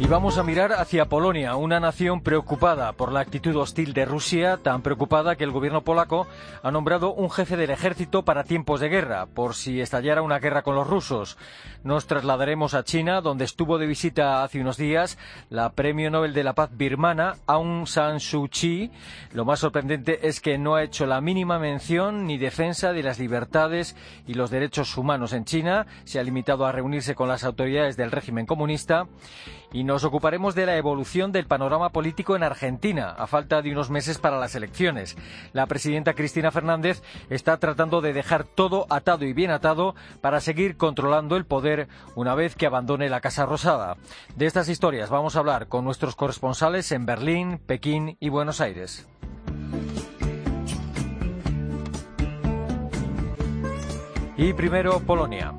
Y vamos a mirar hacia Polonia, una nación preocupada por la actitud hostil de Rusia, tan preocupada que el gobierno polaco ha nombrado un jefe del ejército para tiempos de guerra, por si estallara una guerra con los rusos. Nos trasladaremos a China, donde estuvo de visita hace unos días la Premio Nobel de la Paz birmana Aung San Suu Kyi. Lo más sorprendente es que no ha hecho la mínima mención ni defensa de las libertades y los derechos humanos en China. Se ha limitado a reunirse con las autoridades del régimen comunista y nos ocuparemos de la evolución del panorama político en Argentina, a falta de unos meses para las elecciones. La presidenta Cristina Fernández está tratando de dejar todo atado y bien atado para seguir controlando el poder una vez que abandone la Casa Rosada. De estas historias vamos a hablar con nuestros corresponsales en Berlín, Pekín y Buenos Aires. Y primero Polonia.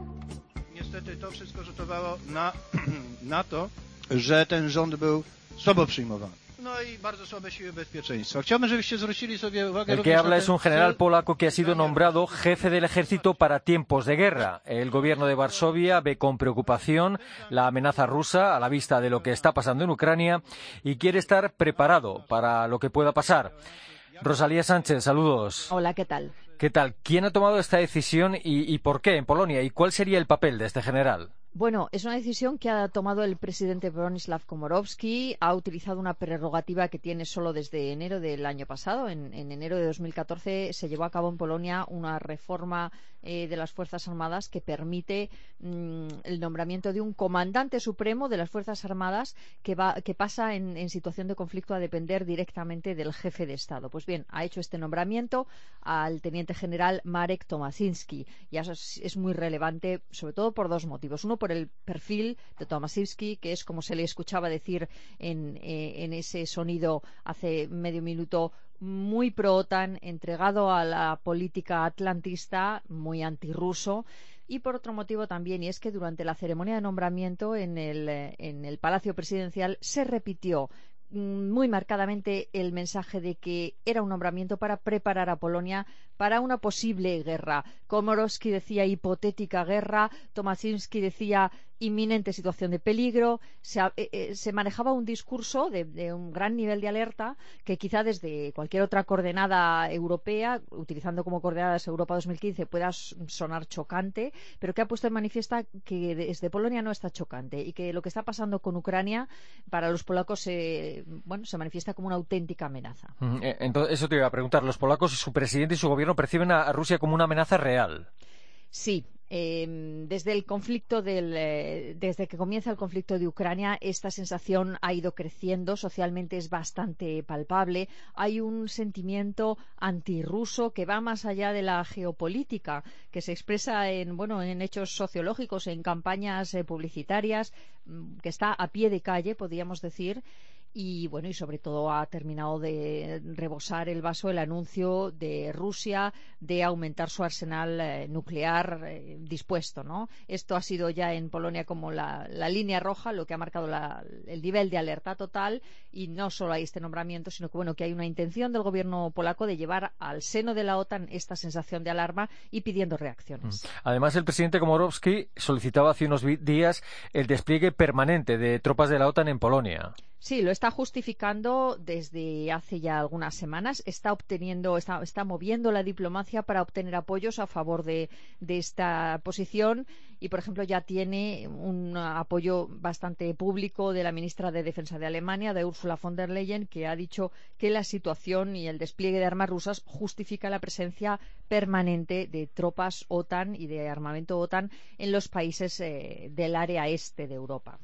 że ten rząd był słabo przyjmowany. No i bardzo słabe siły bezpieczeństwa. Chciałbym, żebyście zwrócili sobie uwagę El que habla es un general polaco que ha sido nombrado jefe del ejército para tiempos de guerra. El gobierno de Varsovia ve con preocupación la amenaza rusa a la vista de lo que está pasando en Ucrania y quiere estar preparado para lo que pueda pasar. Rosalía Sánchez, saludos. Hola, ¿qué tal? ¿Qué tal? ¿Quién ha tomado esta decisión y, y por qué en Polonia? ¿Y cuál sería el papel de este general? Bueno, es una decisión que ha tomado el presidente Bronislav Komorowski. Ha utilizado una prerrogativa que tiene solo desde enero del año pasado. En, en enero de 2014 se llevó a cabo en Polonia una reforma eh, de las Fuerzas Armadas que permite mm, el nombramiento de un comandante supremo de las Fuerzas Armadas que, va, que pasa en, situación de conflicto a depender directamente del jefe de Estado. Pues bien, ha hecho este nombramiento al teniente general Marek Tomasinski. Y eso es, muy relevante, sobre todo por dos motivos. Uno, por el perfil de Tomasinski, que es como se le escuchaba decir en, eh, en ese sonido hace medio minuto, muy pro-OTAN, entregado a la política atlantista, muy antirruso. Y por otro motivo también, y es que durante la ceremonia de nombramiento en el, en el Palacio Presidencial se repitió mm, muy marcadamente el mensaje de que era un nombramiento para preparar a Polonia para una posible guerra. Komorowski decía hipotética guerra, Tomasinski decía inminente situación de peligro. Se, eh, eh, se manejaba un discurso de, de un gran nivel de alerta que quizá desde cualquier otra coordenada europea, utilizando como coordenadas Europa 2015, pueda sonar chocante, pero que ha puesto en manifiesta que desde Polonia no está chocante y que lo que está pasando con Ucrania para los polacos se, bueno, se manifiesta como una auténtica amenaza. Mm, eh, Entonces, eso te iba a preguntar. Los polacos, su presidente y su gobierno perciben a Rusia como una amenaza real. Sí, eh, desde el conflicto del, eh, desde que comienza el conflicto de Ucrania, esta sensación ha ido creciendo. Socialmente es bastante palpable. Hay un sentimiento antirruso que va más allá de la geopolítica, que se expresa en bueno en hechos sociológicos, en campañas eh, publicitarias, mm, que está a pie de calle, podríamos decir y bueno y sobre todo ha terminado de rebosar el vaso el anuncio de Rusia de aumentar su arsenal eh, nuclear eh, dispuesto no esto ha sido ya en Polonia como la, línea roja lo que ha marcado la- el nivel de alerta total y no solo hay este nombramiento sino que bueno que hay una intención del gobierno polaco de llevar al seno de la OTAN esta sensación de alarma y pidiendo reacciones. Además, el presidente Komorowski solicitaba hace unos días el despliegue permanente de tropas de la OTAN en Polonia. Sí, lo está justificando desde hace ya algunas semanas. Está obteniendo, está, está moviendo la diplomacia para obtener apoyos a favor de, esta posición y, por ejemplo, ya tiene un apoyo bastante público de la ministra de Defensa de Alemania, de Ursula von der Leyen, que ha dicho que la situación y el despliegue de armas rusas justifica la presencia permanente de tropas OTAN y de armamento OTAN en los países eh, del área este de Europa.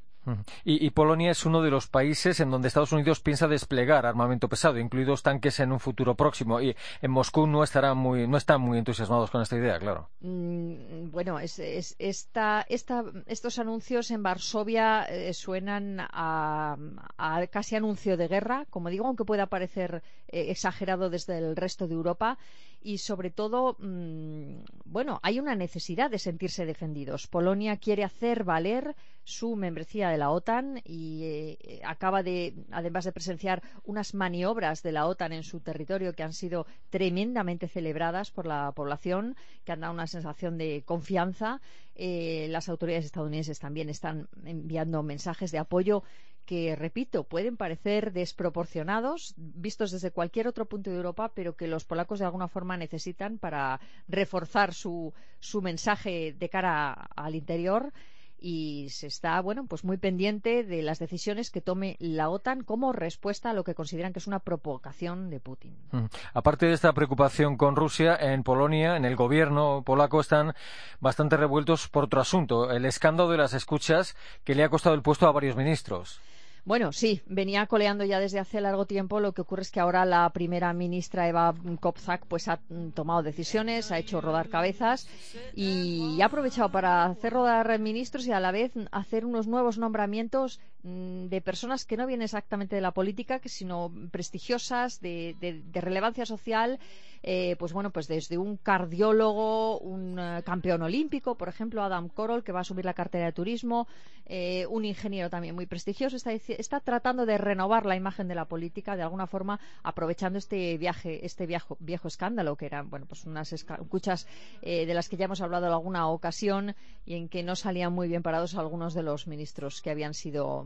Y, Polonia es uno de los países en donde Estados Unidos piensa desplegar armamento pesado, incluidos tanques en un futuro próximo. Y en Moscú no estarán muy, no están muy entusiasmados con esta idea, claro. Mm, Bueno, es, es- esta, esta- estos anuncios en Varsovia eh, suenan a, a casi anuncio de guerra, como digo, aunque pueda parecer eh, exagerado desde el resto de Europa. Y sobre todo, mm, bueno, hay una necesidad de sentirse defendidos. Polonia quiere hacer valer su membresía de la OTAN y eh, acaba de, además de presenciar unas maniobras de la OTAN en su territorio que han sido tremendamente celebradas por la población, que han dado una sensación de confianza. Eh, las autoridades estadounidenses también están enviando mensajes de apoyo que, repito, pueden parecer desproporcionados vistos desde cualquier otro punto de Europa, pero que los polacos de alguna forma necesitan para reforzar su, su mensaje de cara al interior y se está bueno pues muy pendiente de las decisiones que tome la OTAN como respuesta a lo que consideran que es una provocación de Putin. Mm. Aparte de esta preocupación con Rusia, en Polonia, en el gobierno polaco están bastante revueltos por otro asunto, el escándalo de las escuchas que le ha costado el puesto a varios ministros. Bueno, sí, venía coleando ya desde hace largo tiempo. Lo que ocurre es que ahora la primera ministra Eva Kopzak pues ha tomado decisiones, ha hecho rodar cabezas y ha aprovechado para hacer rodar ministros y a la vez hacer unos nuevos nombramientos mm, de personas que no vienen exactamente de la política, sino prestigiosas, de, relevancia social. Eh, pues bueno, pues desde un cardiólogo, un eh, campeón olímpico, por ejemplo, Adam Korol, que va a subir la cartera de turismo, eh, un ingeniero también muy prestigioso, está, está tratando de renovar la imagen de la política de alguna forma aprovechando este viaje, este viejo, viejo escándalo que eran bueno pues unas escuchas eh, de las que ya hemos hablado en alguna ocasión y en que no salían muy bien parados algunos de los ministros que habían sido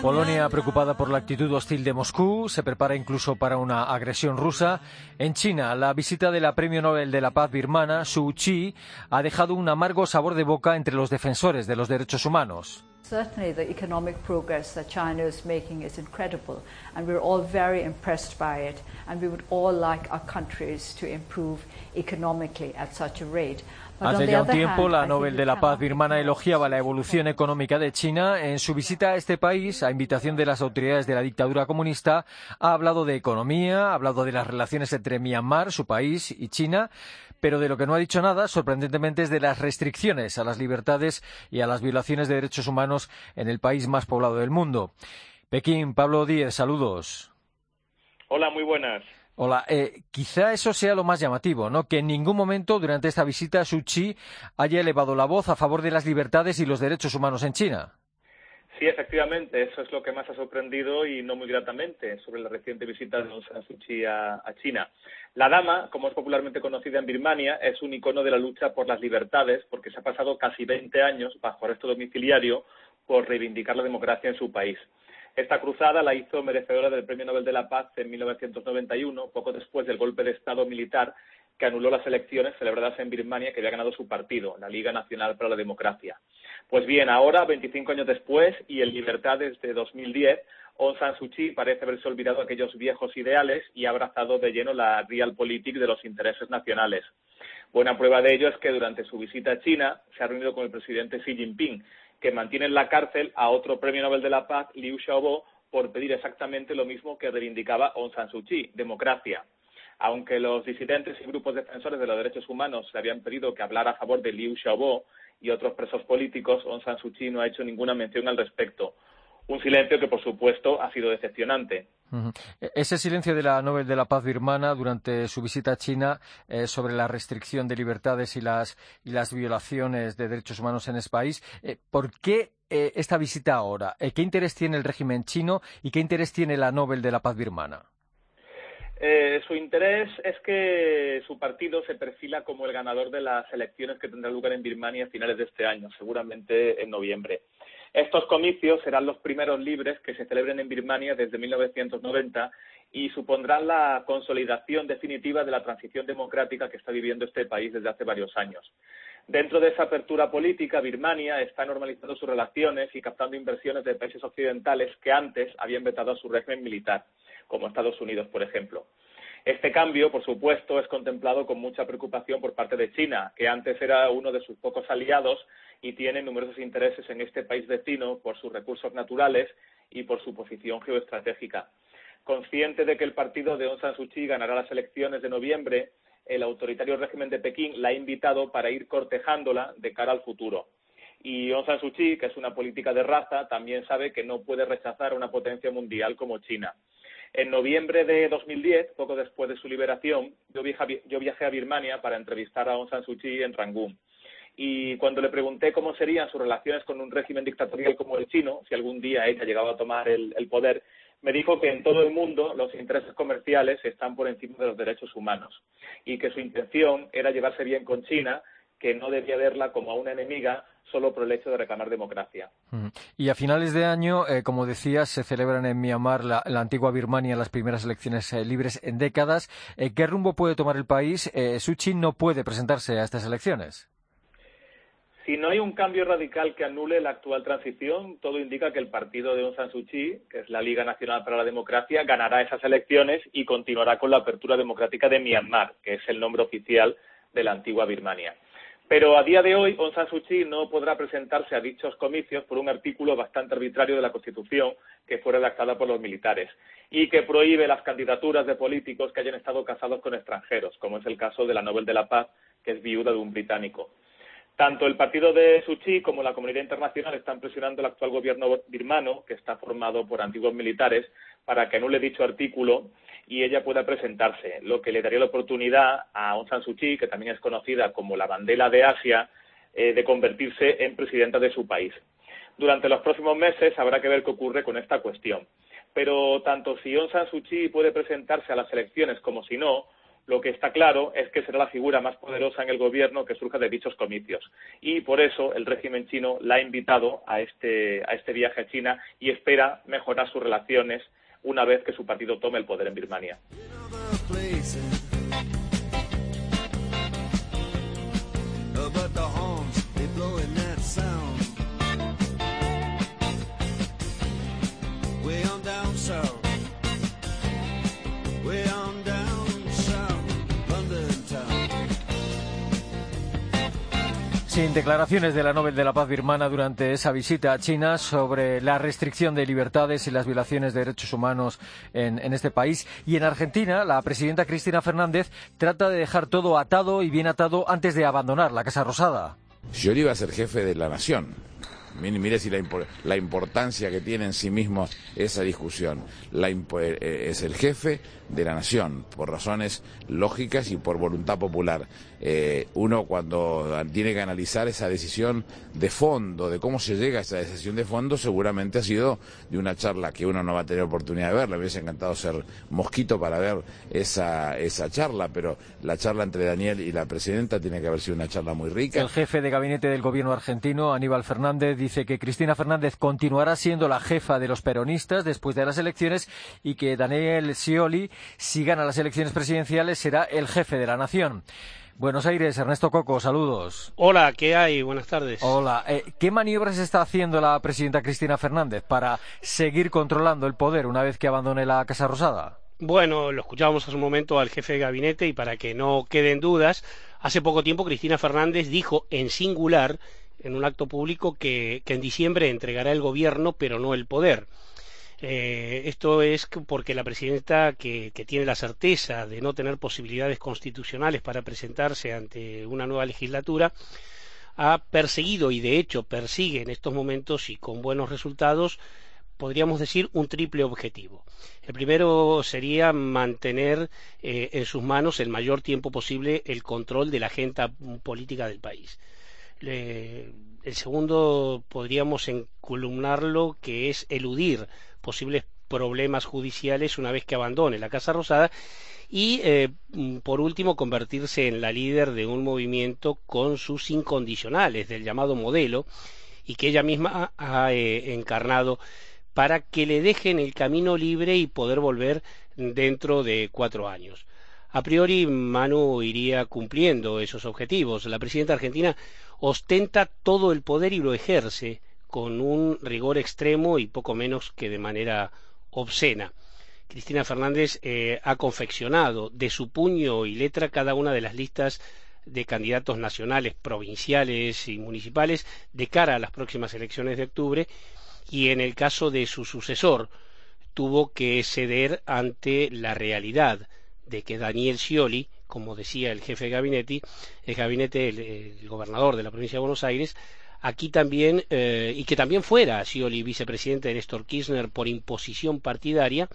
Polonia, preocupada por la actitud hostil de Moscú, se prepara incluso para una agresión rusa. En China, la visita de la Premio Nobel de la Paz birmana, Suu Kyi, ha dejado un amargo sabor de boca entre los defensores de los derechos humanos. Certainly, the economic progress that China is making is incredible, and we're all very impressed by it. And we would all like our countries to improve economically at such a rate. Hace ya un tiempo, la Nobel de la Paz birmana elogiaba la evolución económica de China. En su visita a este país, a invitación de las autoridades de la dictadura comunista, ha hablado de economía, ha hablado de las relaciones entre Myanmar, su país, y China, pero de lo que no ha dicho nada, sorprendentemente, es de las restricciones a las libertades y a las violaciones de derechos humanos en el país más poblado del mundo. Pekín, Pablo Díez, saludos. Hola, muy buenas. Hola, eh, quizá eso sea lo más llamativo, ¿no? Que en ningún momento durante esta visita Suu Kyi haya elevado la voz a favor de las libertades y los derechos humanos en China. Sí, efectivamente, eso es lo que más ha sorprendido y no muy gratamente sobre la reciente visita de Aung San Suu a, China. La dama, como es popularmente conocida en Birmania, es un icono de la lucha por las libertades porque se ha pasado casi 20 años bajo arresto domiciliario por reivindicar la democracia en su país. Esta cruzada la hizo merecedora del Premio Nobel de la Paz en 1991, poco después del golpe de Estado militar que anuló las elecciones celebradas en Birmania que había ganado su partido, la Liga Nacional para la Democracia. Pues bien, ahora, 25 años después y en libertad desde 2010, Aung San Suu Kyi parece haberse olvidado aquellos viejos ideales y ha abrazado de lleno la realpolitik de los intereses nacionales. Buena prueba de ello es que durante su visita a China se ha reunido con el presidente Xi Jinping, que mantiene en la cárcel a otro premio Nobel de la Paz, Liu Xiaobo, por pedir exactamente lo mismo que reivindicaba Aung San Suu Kyi, democracia. Aunque los disidentes y grupos defensores de los derechos humanos le habían pedido que hablara a favor de Liu Xiaobo y otros presos políticos, Aung San Suu Kyi no ha hecho ninguna mención al respecto. Un silencio que, por supuesto, ha sido decepcionante. E-, ese silencio de la Nobel de la Paz birmana durante su visita a China eh, sobre la restricción de libertades y las, y las violaciones de derechos humanos en ese país, eh, ¿por qué eh, esta visita ahora? ¿Qué interés tiene el régimen chino y qué interés tiene la Nobel de la Paz birmana? Su interés es que su partido se perfila como el ganador de las elecciones que tendrán lugar en Birmania a finales de este año, seguramente en noviembre. Estos comicios serán los primeros libres que se celebren en Birmania desde 1990 y supondrán la consolidación definitiva de la transición democrática que está viviendo este país desde hace varios años. Dentro de esa apertura política, Birmania está normalizando sus relaciones y captando inversiones de países occidentales que antes habían vetado a su régimen militar, como Estados Unidos, por ejemplo. Este cambio, por supuesto, es contemplado con mucha preocupación por parte de China, que antes era uno de sus pocos aliados y tiene numerosos intereses en este país vecino por sus recursos naturales y por su posición geoestratégica. Consciente de que el partido de Aung San Suu Kyi ganará las elecciones de noviembre, el autoritario régimen de Pekín la ha invitado para ir cortejándola de cara al futuro. Y Aung San Suu Kyi, que es una política de raza, también sabe que no puede rechazar a una potencia mundial como China. En noviembre de 2010, poco después de su liberación, yo viajé, a Birmania para entrevistar a Aung San Suu Kyi en Rangún. Y cuando le pregunté cómo serían sus relaciones con un régimen dictatorial como el chino, si algún día ella llegaba a tomar el poder, me dijo que en todo el mundo los intereses comerciales están por encima de los derechos humanos y que su intención era llevarse bien con China, que no debía verla como a una enemiga solo por el hecho de reclamar democracia. Y a finales de año, eh, como decías, se celebran en Myanmar, la, antigua Birmania, las primeras elecciones eh, libres en décadas. Eh, ¿Qué rumbo puede tomar el país? Suchi no puede presentarse a estas elecciones. Si no hay un cambio radical que anule la actual transición, todo indica que el partido de Aung San Suu Kyi, que es la Liga Nacional para la Democracia, ganará esas elecciones y continuará con la apertura democrática de Myanmar, que es el nombre oficial de la antigua Birmania. Pero a día de hoy, Aung San Suu Kyi no podrá presentarse a dichos comicios por un artículo bastante arbitrario de la Constitución que fue redactada por los militares y que prohíbe las candidaturas de políticos que hayan estado casados con extranjeros, como es el caso de la Nobel de la Paz, que es viuda de un británico. Tanto el partido de Suchi como la comunidad internacional están presionando al actual gobierno birmano, que está formado por antiguos militares, para que anule dicho artículo y ella pueda presentarse, lo que le daría la oportunidad a Aung San Suu Kyi, que también es conocida como la bandera de Asia, eh, de convertirse en presidenta de su país. Durante los próximos meses habrá que ver qué ocurre con esta cuestión. Pero tanto si Aung San Suu Kyi puede presentarse a las elecciones como si no, lo que está claro es que será la figura más poderosa en el gobierno que surja de dichos comicios. Y por eso el régimen chino la ha invitado a este, a este viaje a China y espera mejorar sus relaciones una vez que su partido tome el poder en Birmania. Sin declaraciones de la Nobel de la Paz birmana durante esa visita a China sobre la restricción de libertades y las violaciones de derechos humanos en, en, este país. Y en Argentina, la presidenta Cristina Fernández trata de dejar todo atado y bien atado antes de abandonar la Casa Rosada. Yo iba a ser jefe de la nación. Mire, si la, importancia que tiene en sí mismo esa discusión. Eh, es el jefe de la nación, por razones lógicas y por voluntad popular. Eh, uno cuando tiene que analizar esa decisión de fondo, de cómo se llega a esa decisión de fondo, seguramente ha sido de una charla que uno no va a tener oportunidad de ver. Le hubiese encantado ser mosquito para ver esa, esa charla, pero la charla entre Daniel y la presidenta tiene que haber sido una charla muy rica. El jefe de gabinete del gobierno argentino, Aníbal Fernández, dice que Cristina Fernández continuará siendo la jefa de los peronistas después de las elecciones y que Daniel Scioli, si gana las elecciones presidenciales, será el jefe de la nación. Buenos Aires, Ernesto Coco, saludos. Hola, ¿qué hay? Buenas tardes. Hola, eh, ¿qué maniobras está haciendo la presidenta Cristina Fernández para seguir controlando el poder una vez que abandone la Casa Rosada? Bueno, lo escuchábamos hace un momento al jefe de gabinete y para que no queden dudas, hace poco tiempo Cristina Fernández dijo en singular en un acto público que, en diciembre entregará el gobierno pero no el poder. Eh, esto es porque la presidenta, que, tiene la certeza de no tener posibilidades constitucionales para presentarse ante una nueva legislatura, ha perseguido y de hecho persigue en estos momentos y con buenos resultados podríamos decir un triple objetivo. El primero sería mantener eh, en sus manos el mayor tiempo posible el control de la agenda política del país el segundo podríamos encolumnarlo que es eludir posibles problemas judiciales una vez que abandone la Casa Rosada y eh, por último convertirse en la líder de un movimiento con sus incondicionales del llamado modelo y que ella misma ha eh, encarnado para que le dejen el camino libre y poder volver dentro de cuatro años. A priori, Manu iría cumpliendo esos objetivos. La presidenta argentina ostenta todo el poder y lo ejerce con un rigor extremo y poco menos que de manera obscena. Cristina Fernández eh, ha confeccionado de su puño y letra cada una de las listas de candidatos nacionales, provinciales y municipales de cara a las próximas elecciones de octubre y en el caso de su sucesor, tuvo que ceder ante la realidad de que Daniel Scioli, como decía el jefe de gabinete, el gabinete, el, gobernador de la provincia de Buenos Aires, aquí también, eh, y que también fuera Scioli vicepresidente de Néstor Kirchner por imposición partidaria,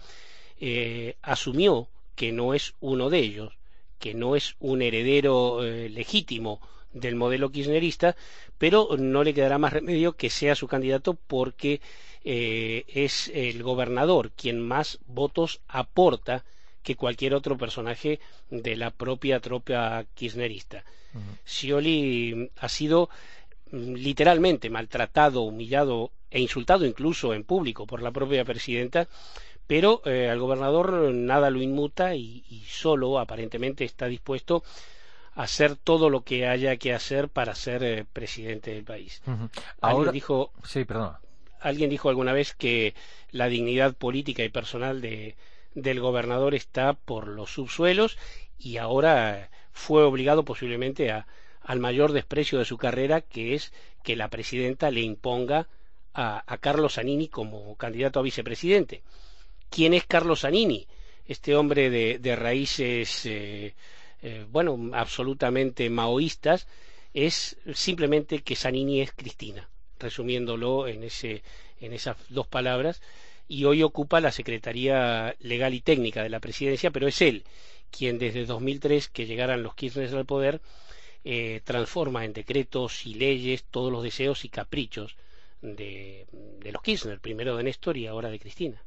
eh, asumió que no es uno de ellos, que no es un heredero eh, legítimo del modelo kirchnerista, pero no le quedará más remedio que sea su candidato porque es el gobernador quien más votos aporta que cualquier otro personaje de la propia tropa kirchnerista. Scioli ha sido mm, literalmente maltratado, humillado e insultado incluso en público por la propia presidenta, pero eh, al gobernador nada lo inmuta y, solo aparentemente está dispuesto a hacer todo lo que haya que hacer para ser eh, presidente del país. Ahora dijo, sí, alguien dijo alguna vez que la dignidad política y personal de, del gobernador está por los subsuelos y ahora fue obligado posiblemente a, al mayor desprecio de su carrera, que es que la presidenta le imponga a, Carlos Zanini como candidato a vicepresidente. ¿Quién es Carlos Zanini? Este hombre de, raíces, eh, eh, bueno, absolutamente maoístas, es simplemente que Zanini es Cristina, resumiéndolo en, ese, en esas dos palabras y hoy ocupa la Secretaría Legal y Técnica de la Presidencia, pero es él quien desde 2003, que llegaran los Kirchner al poder, eh, transforma en decretos y leyes todos los deseos y caprichos de, los Kirchner, primero de Néstor y ahora de Cristina.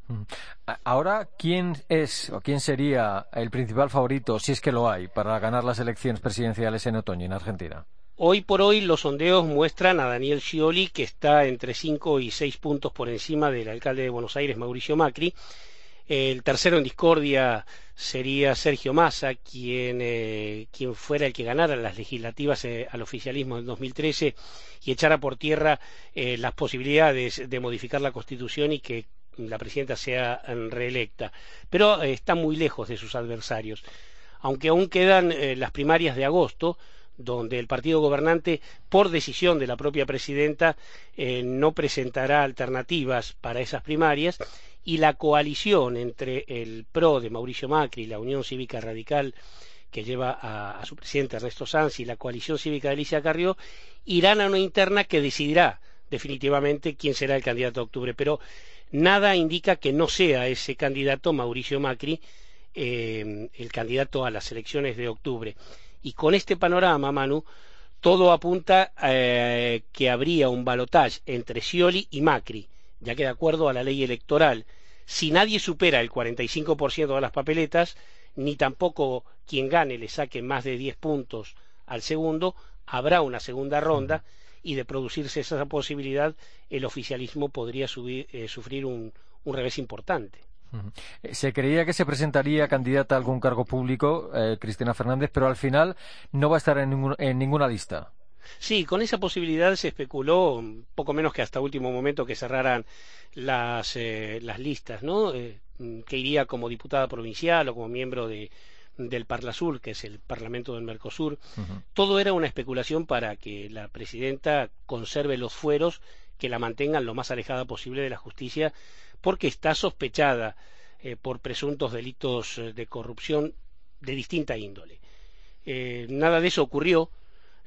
Ahora, ¿quién es o quién sería el principal favorito, si es que lo hay, para ganar las elecciones presidenciales en otoño en Argentina? Hoy por hoy los sondeos muestran a Daniel Scioli que está entre cinco y seis puntos por encima del alcalde de Buenos Aires, Mauricio Macri. El tercero en discordia sería Sergio Massa, quien, eh, quien fuera el que ganara las legislativas eh, al oficialismo en 2013 y echara por tierra eh, las posibilidades de modificar la Constitución y que la presidenta sea reelecta. Pero está muy lejos de sus adversarios. Aunque aún quedan las primarias de agosto, donde el partido gobernante, por decisión de la propia presidenta, eh, no presentará alternativas para esas primarias y la coalición entre el PRO de Mauricio Macri y la Unión Cívica Radical que lleva a, su presidente Ernesto Sanz y la coalición cívica de Alicia Carrió irán a una interna que decidirá definitivamente quién será el candidato de octubre. Pero nada indica que no sea ese candidato Mauricio Macri eh, el candidato a las elecciones de octubre. Y con este panorama, Manu, todo apunta a eh, que habría un balotaje entre Scioli y Macri, ya que de acuerdo a la ley electoral, si nadie supera el 45% de las papeletas, ni tampoco quien gane le saque más de 10 puntos al segundo, habrá una segunda ronda y de producirse esa posibilidad, el oficialismo podría eh, sufrir un revés importante. Eh, se creía que se presentaría candidata a algún cargo público, eh, Cristina Fernández, pero al final no va a estar en, ninguna lista. Sí, con esa posibilidad se especuló, poco menos que hasta último momento que cerraran las, eh, listas, ¿no? que iría como diputada provincial o como miembro de, del Parlasur, que es el Parlamento del Mercosur. Todo era una especulación para que la presidenta conserve los fueros que la mantengan lo más alejada posible de la justicia porque está sospechada eh, por presuntos delitos eh, de corrupción de distinta índole. Eh, nada de eso ocurrió.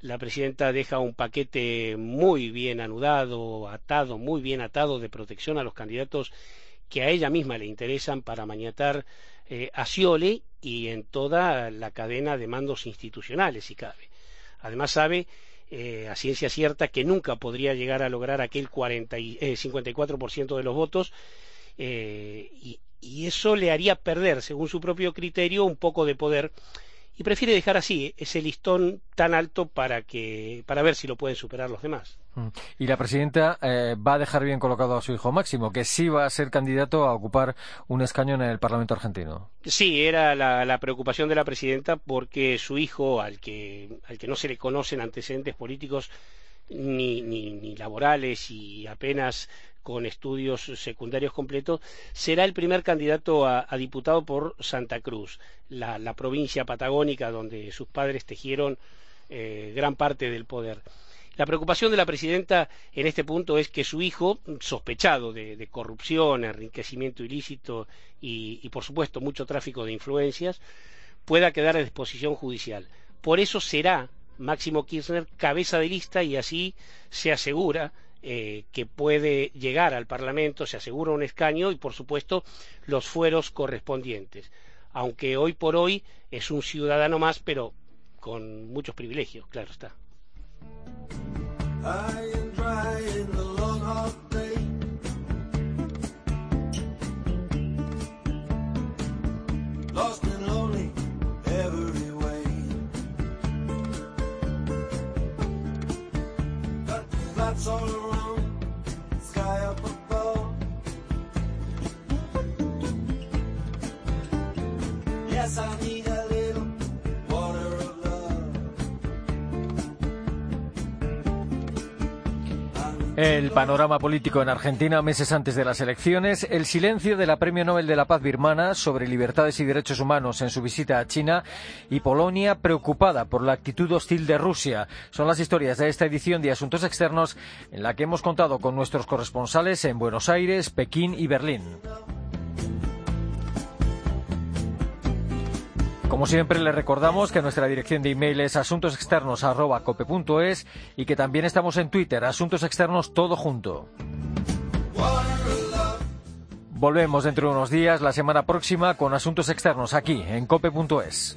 La presidenta deja un paquete muy bien anudado, atado, muy bien atado de protección a los candidatos que a ella misma le interesan para maniatar a Sciole y en toda la cadena de mandos institucionales, si cabe. Además sabe a ciencia cierta que nunca podría llegar a lograr aquel 40 y, 54% de los votos eh, y, eso le haría perder, según su propio criterio, un poco de poder y prefiere dejar así ese listón tan alto para que para ver si lo pueden superar los demás. Mm. Y la presidenta eh, va a dejar bien colocado a su hijo Máximo, que sí va a ser candidato a ocupar un escaño en el Parlamento argentino. Sí, era la, la preocupación de la presidenta porque su hijo, al que, al que no se le conocen antecedentes políticos ni, ni, ni laborales y apenas con estudios secundarios completos, será el primer candidato a, diputado por Santa Cruz, la, provincia patagónica donde sus padres tejieron eh, gran parte del poder. La preocupación de la presidenta en este punto es que su hijo, sospechado de, corrupción, enriquecimiento ilícito y, y, por supuesto, mucho tráfico de influencias, pueda quedar a disposición judicial. Por eso será Máximo Kirchner cabeza de lista y así se asegura eh, que puede llegar al Parlamento, se asegura un escaño y, por supuesto, los fueros correspondientes. Aunque hoy por hoy es un ciudadano más, pero con muchos privilegios, claro está. El panorama político en Argentina meses antes de las elecciones, el silencio de la Premio Nobel de la Paz birmana sobre libertades y derechos humanos en su visita a China y Polonia preocupada por la actitud hostil de Rusia. Son las historias de esta edición de Asuntos Externos en la que hemos contado con nuestros corresponsales en Buenos Aires, Pekín y Berlín. Como siempre, le recordamos que nuestra dirección de email es asuntosexternos.cope.es y que también estamos en Twitter, Asuntos Externos Todo Junto. Volvemos dentro de unos días, la semana próxima, con Asuntos Externos aquí, en cope.es.